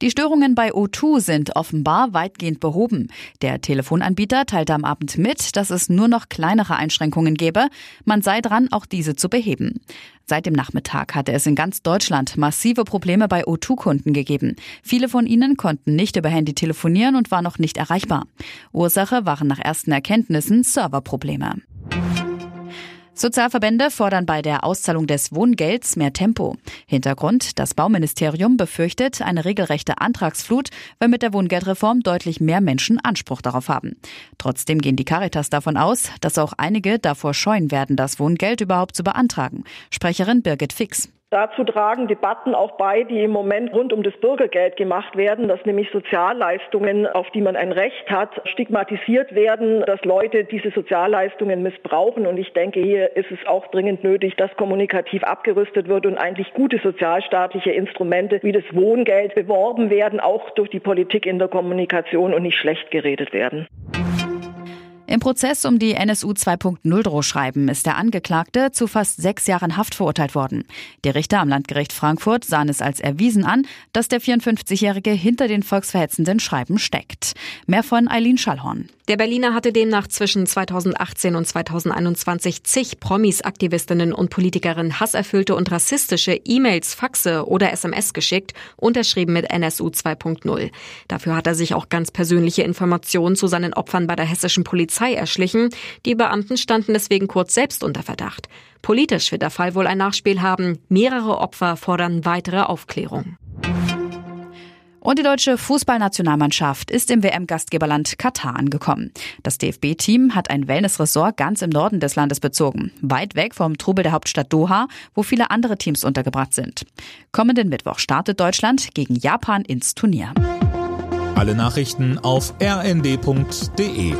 Die Störungen bei O2 sind offenbar weitgehend behoben. Der Telefonanbieter teilte am Abend mit, dass es nur noch kleinere Einschränkungen gäbe. Man sei dran, auch diese zu beheben. Seit dem Nachmittag hatte es in ganz Deutschland massive Probleme bei O2-Kunden gegeben. Viele von ihnen konnten nicht über Handy telefonieren und waren noch nicht erreichbar. Ursache waren nach ersten Erkenntnissen Serverprobleme. Sozialverbände fordern bei der Auszahlung des Wohngelds mehr Tempo. Hintergrund, das Bauministerium befürchtet eine regelrechte Antragsflut, weil mit der Wohngeldreform deutlich mehr Menschen Anspruch darauf haben. Trotzdem gehen die Caritas davon aus, dass auch einige davor scheuen werden, das Wohngeld überhaupt zu beantragen. Sprecherin Birgit Fix. Dazu tragen Debatten auch bei, die im Moment rund um das Bürgergeld gemacht werden, dass nämlich Sozialleistungen, auf die man ein Recht hat, stigmatisiert werden, dass Leute diese Sozialleistungen missbrauchen. Und ich denke, hier ist es auch dringend nötig, dass kommunikativ abgerüstet wird und eigentlich gute sozialstaatliche Instrumente wie das Wohngeld beworben werden, auch durch die Politik in der Kommunikation und nicht schlecht geredet werden. Im Prozess um die NSU 2.0 Drohschreiben ist der Angeklagte zu fast sechs Jahren Haft verurteilt worden. Die Richter am Landgericht Frankfurt sahen es als erwiesen an, dass der 54-Jährige hinter den volksverhetzenden Schreiben steckt. Mehr von Eileen Schallhorn. Der Berliner hatte demnach zwischen 2018 und 2021 zig Promis, Aktivistinnen und Politikerinnen hasserfüllte und rassistische E-Mails, Faxe oder SMS geschickt, unterschrieben mit NSU 2.0. Dafür hat er sich auch ganz persönliche Informationen zu seinen Opfern bei der hessischen Polizei erschlichen. Die Beamten standen deswegen kurz selbst unter Verdacht. Politisch wird der Fall wohl ein Nachspiel haben. Mehrere Opfer fordern weitere Aufklärung. Und die deutsche Fußballnationalmannschaft ist im WM-Gastgeberland Katar angekommen. Das DFB-Team hat ein Wellnessressort ganz im Norden des Landes bezogen, weit weg vom Trubel der Hauptstadt Doha, wo viele andere Teams untergebracht sind. Kommenden Mittwoch startet Deutschland gegen Japan ins Turnier. Alle Nachrichten auf rnd.de